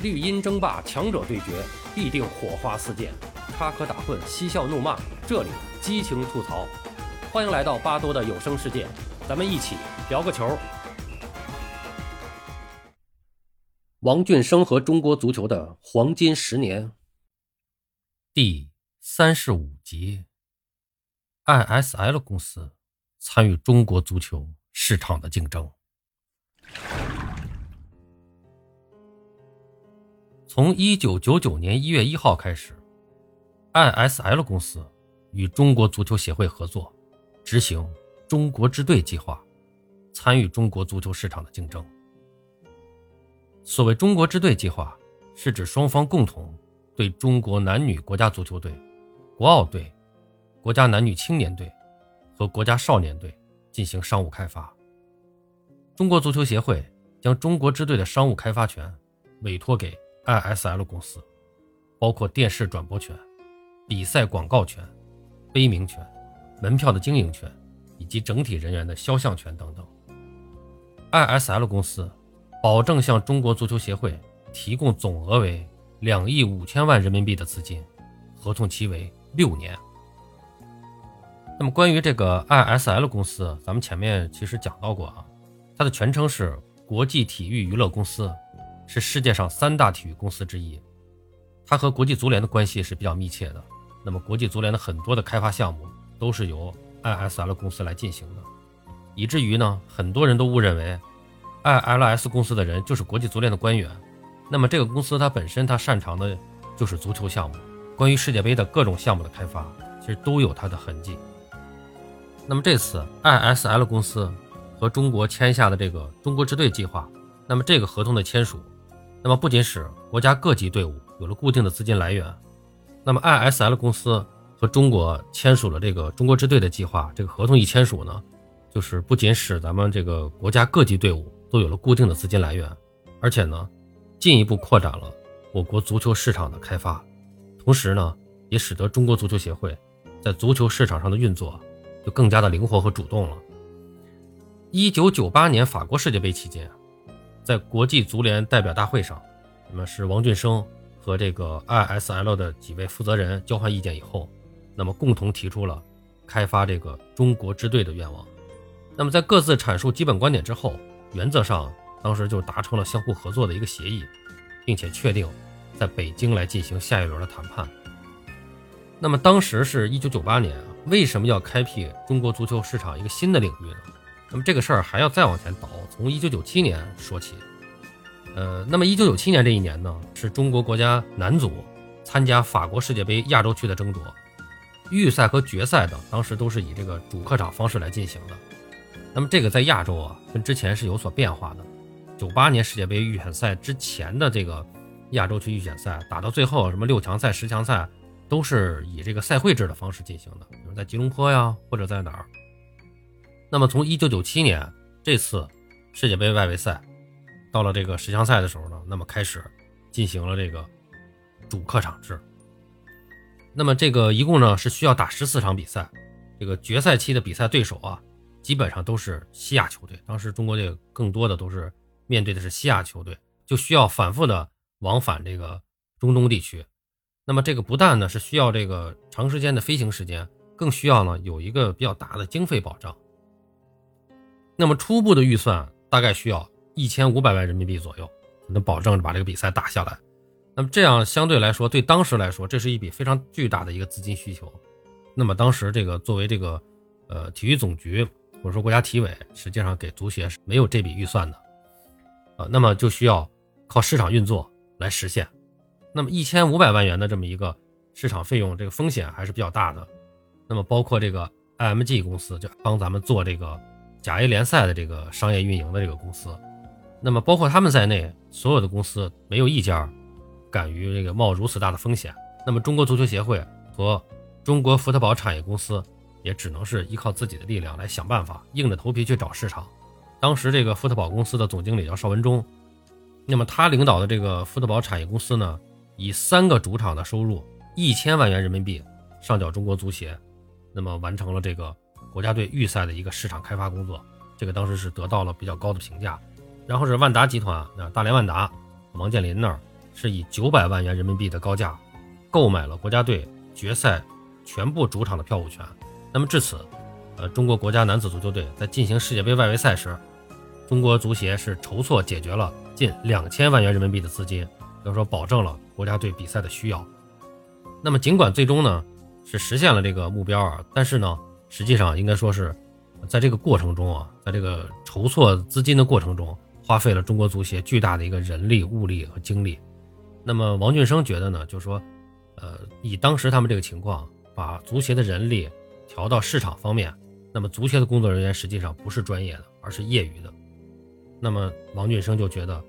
绿茵争霸，强者对决，必定火花四溅，插科打诨，嬉笑怒骂，这里激情吐槽。欢迎来到巴多的有声世界，咱们一起聊个球。王俊生和中国足球的黄金十年，第三十五集，ISL 公司参与中国足球市场的竞争。从一九九九年一月一号开始，ISL 公司与中国足球协会合作，执行“中国之队”计划，参与中国足球市场的竞争。所谓“中国之队”计划，是指双方共同对中国男女国家足球队、国奥队、国家男女青年队和国家少年队进行商务开发。中国足球协会将中国之队的商务开发权委托给。ISL 公司包括电视转播权、比赛广告权、杯名权、门票的经营权以及整体人员的肖像权等等。ISL 公司保证向中国足球协会提供总额为两亿五千万人民币的资金，合同期为六年。那么关于这个 ISL 公司，咱们前面其实讲到过啊，它的全称是国际体育娱乐公司。是世界上三大体育公司之一，它和国际足联的关系是比较密切的。那么，国际足联的很多的开发项目都是由 ISL 公司来进行的，以至于呢，很多人都误认为 ILS 公司的人就是国际足联的官员。那么，这个公司它本身它擅长的就是足球项目，关于世界杯的各种项目的开发，其实都有它的痕迹。那么，这次 ISL 公司和中国签下的这个“中国之队”计划，那么这个合同的签署。那么不仅使国家各级队伍有了固定的资金来源，那么 ISL 公司和中国签署了这个中国之队的计划，这个合同一签署呢，就是不仅使咱们这个国家各级队伍都有了固定的资金来源，而且呢，进一步扩展了我国足球市场的开发，同时呢，也使得中国足球协会在足球市场上的运作就更加的灵活和主动了。一九九八年法国世界杯期间。在国际足联代表大会上，那么是王俊生和这个 ISL 的几位负责人交换意见以后，那么共同提出了开发这个中国支队的愿望。那么在各自阐述基本观点之后，原则上当时就达成了相互合作的一个协议，并且确定在北京来进行下一轮的谈判。那么当时是一九九八年，为什么要开辟中国足球市场一个新的领域呢？那么这个事儿还要再往前倒，从一九九七年说起。呃，那么一九九七年这一年呢，是中国国家男足参加法国世界杯亚洲区的争夺，预赛和决赛等当时都是以这个主客场方式来进行的。那么这个在亚洲啊，跟之前是有所变化的。九八年世界杯预选赛之前的这个亚洲区预选赛，打到最后什么六强赛、十强赛，都是以这个赛会制的方式进行的，比如在吉隆坡呀，或者在哪儿。那么从一九九七年这次世界杯外围赛到了这个十强赛的时候呢，那么开始进行了这个主客场制。那么这个一共呢是需要打十四场比赛，这个决赛期的比赛对手啊基本上都是西亚球队。当时中国队更多的都是面对的是西亚球队，就需要反复的往返这个中东地区。那么这个不但呢是需要这个长时间的飞行时间，更需要呢有一个比较大的经费保障。那么初步的预算大概需要一千五百万人民币左右，能保证把这个比赛打下来。那么这样相对来说，对当时来说，这是一笔非常巨大的一个资金需求。那么当时这个作为这个呃体育总局或者说国家体委，实际上给足协是没有这笔预算的呃。那么就需要靠市场运作来实现。那么一千五百万元的这么一个市场费用，这个风险还是比较大的。那么包括这个 IMG 公司就帮咱们做这个。甲 A 联赛的这个商业运营的这个公司，那么包括他们在内，所有的公司没有一家敢于这个冒如此大的风险。那么中国足球协会和中国福特宝产业公司也只能是依靠自己的力量来想办法，硬着头皮去找市场。当时这个福特宝公司的总经理叫邵文忠，那么他领导的这个福特宝产业公司呢，以三个主场的收入一千万元人民币上缴中国足协，那么完成了这个。国家队预赛的一个市场开发工作，这个当时是得到了比较高的评价。然后是万达集团，啊大连万达，王健林那儿是以九百万元人民币的高价购买了国家队决赛全部主场的票务权。那么至此，呃，中国国家男子足球队在进行世界杯外围赛时，中国足协是筹措解决了近两千万元人民币的资金，要说保证了国家队比赛的需要。那么尽管最终呢是实现了这个目标啊，但是呢，实际上应该说是在这个过程中啊，在这个筹措资金的过程中，花费了中国足协巨大的一个人力、物力和精力。那么王俊生觉得呢，就是说，呃，以当时他们这个情况，把足协的人力调到市场方面，那么足协的工作人员实际上不是专业的，而是业余的。那么王俊生就觉得，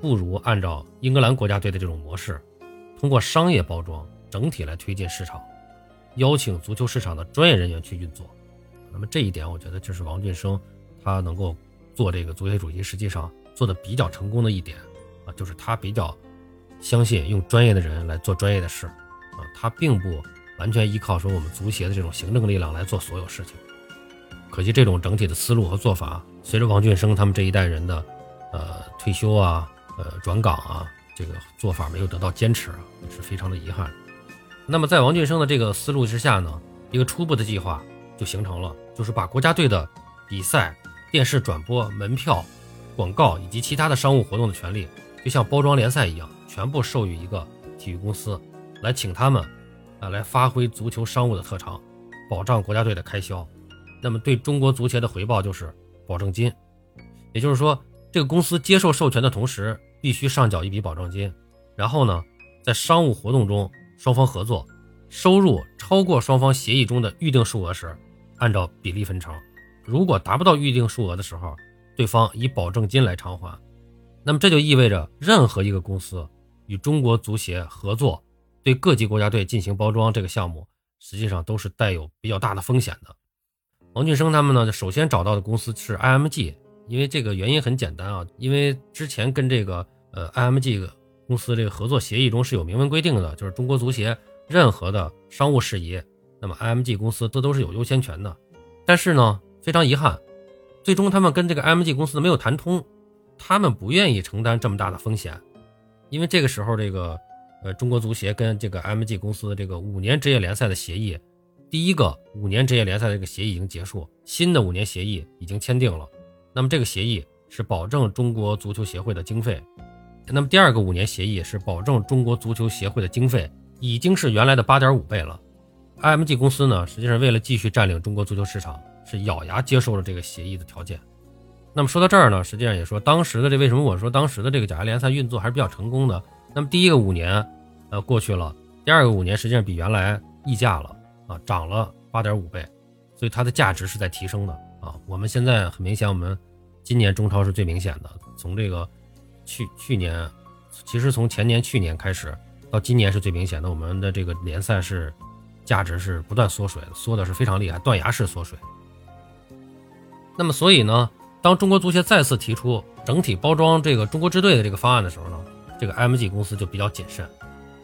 不如按照英格兰国家队的这种模式，通过商业包装。整体来推进市场，邀请足球市场的专业人员去运作。那么这一点，我觉得就是王俊生他能够做这个足协主席，实际上做的比较成功的一点啊，就是他比较相信用专业的人来做专业的事啊，他并不完全依靠说我们足协的这种行政力量来做所有事情。可惜这种整体的思路和做法，随着王俊生他们这一代人的呃退休啊、呃转岗啊，这个做法没有得到坚持，是非常的遗憾。那么，在王俊生的这个思路之下呢，一个初步的计划就形成了，就是把国家队的比赛、电视转播、门票、广告以及其他的商务活动的权利，就像包装联赛一样，全部授予一个体育公司，来请他们啊来发挥足球商务的特长，保障国家队的开销。那么，对中国足协的回报就是保证金，也就是说，这个公司接受授权的同时，必须上缴一笔保证金，然后呢，在商务活动中。双方合作，收入超过双方协议中的预定数额时，按照比例分成；如果达不到预定数额的时候，对方以保证金来偿还。那么这就意味着，任何一个公司与中国足协合作，对各级国家队进行包装这个项目，实际上都是带有比较大的风险的。王俊生他们呢，首先找到的公司是 IMG，因为这个原因很简单啊，因为之前跟这个呃 IMG。公司这个合作协议中是有明文规定的，就是中国足协任何的商务事宜，那么 IMG 公司这都是有优先权的。但是呢，非常遗憾，最终他们跟这个 IMG 公司没有谈通，他们不愿意承担这么大的风险，因为这个时候这个呃中国足协跟这个 IMG 公司的这个五年职业联赛的协议，第一个五年职业联赛的这个协议已经结束，新的五年协议已经签订了，那么这个协议是保证中国足球协会的经费。那么第二个五年协议是保证中国足球协会的经费，已经是原来的八点五倍了。IMG 公司呢，实际上为了继续占领中国足球市场，是咬牙接受了这个协议的条件。那么说到这儿呢，实际上也说当时的这为什么我说当时的这个甲级联赛运作还是比较成功的。那么第一个五年，呃过去了，第二个五年实际上比原来溢价了啊，涨了八点五倍，所以它的价值是在提升的啊。我们现在很明显，我们今年中超是最明显的，从这个。去去年，其实从前年、去年开始，到今年是最明显的。我们的这个联赛是价值是不断缩水，缩的是非常厉害，断崖式缩水。那么，所以呢，当中国足协再次提出整体包装这个中国支队的这个方案的时候呢，这个 MG 公司就比较谨慎。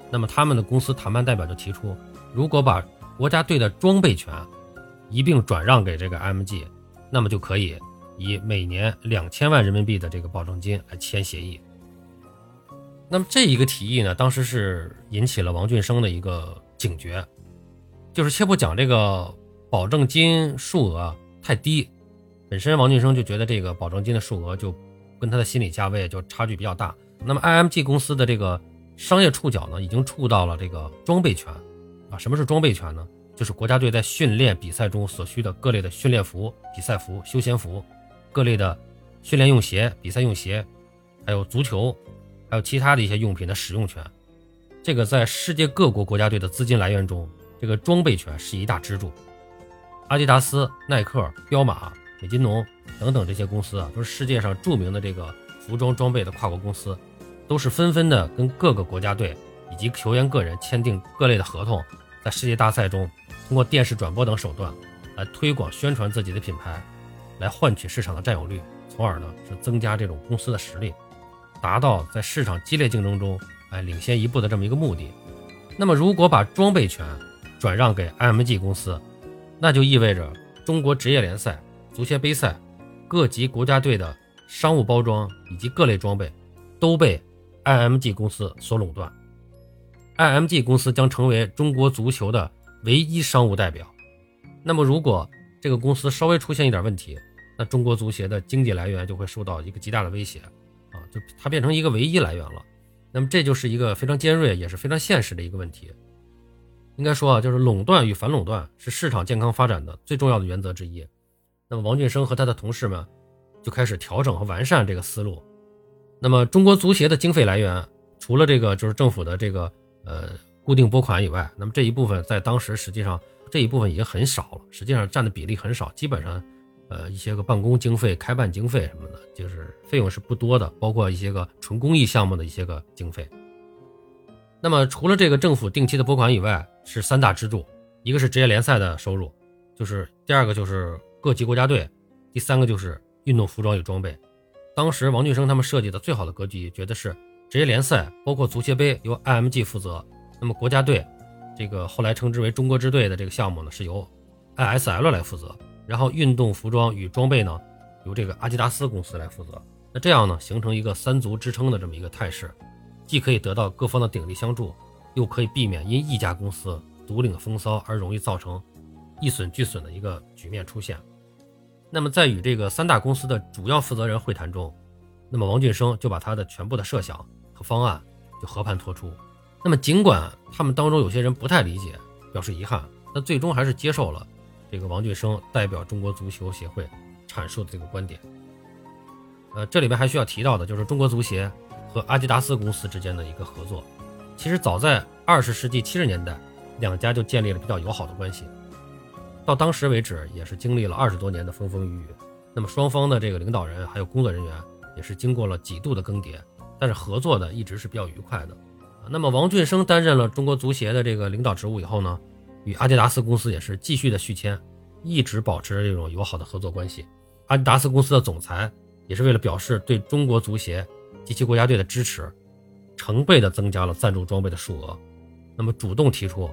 那么，他们的公司谈判代表就提出，如果把国家队的装备权一并转让给这个 MG，那么就可以。以每年两千万人民币的这个保证金来签协议，那么这一个提议呢，当时是引起了王俊生的一个警觉，就是且不讲这个保证金数额太低，本身王俊生就觉得这个保证金的数额就跟他的心理价位就差距比较大。那么 IMG 公司的这个商业触角呢，已经触到了这个装备权啊。什么是装备权呢？就是国家队在训练比赛中所需的各类的训练服、比赛服、休闲服。各类的训练用鞋、比赛用鞋，还有足球，还有其他的一些用品的使用权，这个在世界各国国家队的资金来源中，这个装备权是一大支柱。阿迪达斯、耐克、彪马、美津浓等等这些公司啊，都是世界上著名的这个服装装备的跨国公司，都是纷纷的跟各个国家队以及球员个人签订各类的合同，在世界大赛中通过电视转播等手段来推广宣传自己的品牌。来换取市场的占有率，从而呢是增加这种公司的实力，达到在市场激烈竞争中哎领先一步的这么一个目的。那么如果把装备权转让给 IMG 公司，那就意味着中国职业联赛、足协杯赛、各级国家队的商务包装以及各类装备都被 IMG 公司所垄断。IMG 公司将成为中国足球的唯一商务代表。那么，如果这个公司稍微出现一点问题，那中国足协的经济来源就会受到一个极大的威胁啊，就它变成一个唯一来源了。那么，这就是一个非常尖锐也是非常现实的一个问题。应该说啊，就是垄断与反垄断是市场健康发展的最重要的原则之一。那么，王俊生和他的同事们就开始调整和完善这个思路。那么，中国足协的经费来源除了这个就是政府的这个呃固定拨款以外，那么这一部分在当时实际上这一部分已经很少了，实际上占的比例很少，基本上呃一些个办公经费、开办经费什么的，就是费用是不多的，包括一些个纯公益项目的一些个经费。那么，除了这个政府定期的拨款以外，是三大支柱，一个是职业联赛的收入，就是第二个就是各级国家队，第三个就是运动服装与装备。当时王俊生他们设计的最好的格局，觉得是职业联赛包括足协杯由 IMG 负责，那么国家队这个后来称之为中国之队的这个项目呢，是由 ISL 来负责，然后运动服装与装备呢，由这个阿迪达斯公司来负责。那这样呢，形成一个三足支撑的这么一个态势。既可以得到各方的鼎力相助，又可以避免因一家公司独领风骚而容易造成一损俱损的一个局面出现。那么，在与这个三大公司的主要负责人会谈中，那么王俊生就把他的全部的设想和方案就和盘托出。那么，尽管他们当中有些人不太理解，表示遗憾，但最终还是接受了这个王俊生代表中国足球协会阐述的这个观点。呃，这里边还需要提到的就是中国足协。和阿迪达斯公司之间的一个合作，其实早在二十世纪七十年代，两家就建立了比较友好的关系。到当时为止，也是经历了二十多年的风风雨雨。那么双方的这个领导人还有工作人员，也是经过了几度的更迭，但是合作的一直是比较愉快的。那么王俊生担任了中国足协的这个领导职务以后呢，与阿迪达斯公司也是继续的续签，一直保持着这种友好的合作关系。阿迪达斯公司的总裁也是为了表示对中国足协。及其国家队的支持，成倍的增加了赞助装备的数额，那么主动提出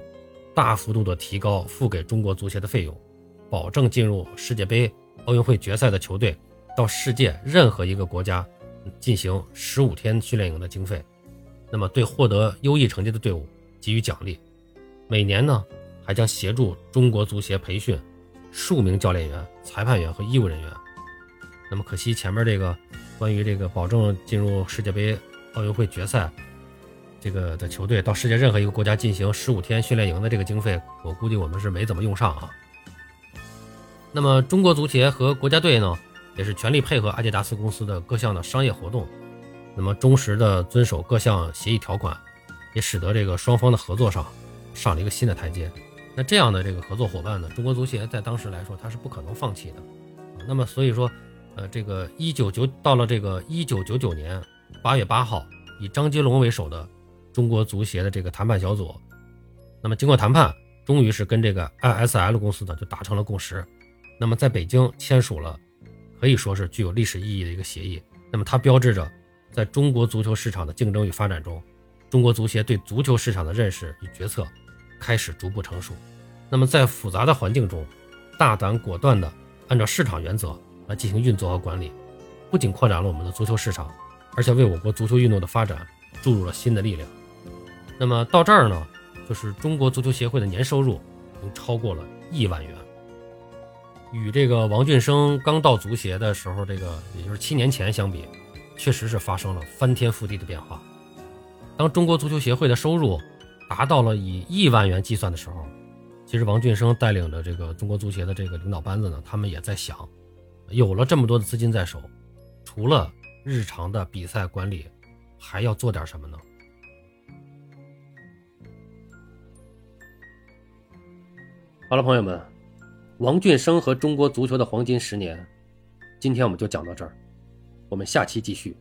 大幅度的提高付给中国足协的费用，保证进入世界杯、奥运会决赛的球队到世界任何一个国家进行十五天训练营的经费，那么对获得优异成绩的队伍给予奖励，每年呢还将协助中国足协培训数名教练员、裁判员和医务人员。那么可惜前面这个。关于这个保证进入世界杯、奥运会决赛，这个的球队到世界任何一个国家进行十五天训练营的这个经费，我估计我们是没怎么用上啊。那么中国足协和国家队呢，也是全力配合阿迪达斯公司的各项的商业活动，那么忠实的遵守各项协议条款，也使得这个双方的合作上上了一个新的台阶。那这样的这个合作伙伴呢，中国足协在当时来说，他是不可能放弃的。那么所以说。呃，这个一九九到了这个一九九九年八月八号，以张吉龙为首的中国足协的这个谈判小组，那么经过谈判，终于是跟这个 ISL 公司呢就达成了共识，那么在北京签署了可以说是具有历史意义的一个协议。那么它标志着在中国足球市场的竞争与发展中，中国足协对足球市场的认识与决策开始逐步成熟。那么在复杂的环境中，大胆果断地按照市场原则。来进行运作和管理，不仅扩展了我们的足球市场，而且为我国足球运动的发展注入了新的力量。那么到这儿呢，就是中国足球协会的年收入已经超过了亿万元，与这个王俊生刚到足协的时候，这个也就是七年前相比，确实是发生了翻天覆地的变化。当中国足球协会的收入达到了以亿万元计算的时候，其实王俊生带领着这个中国足协的这个领导班子呢，他们也在想。有了这么多的资金在手，除了日常的比赛管理，还要做点什么呢？好了，朋友们，王俊生和中国足球的黄金十年，今天我们就讲到这儿，我们下期继续。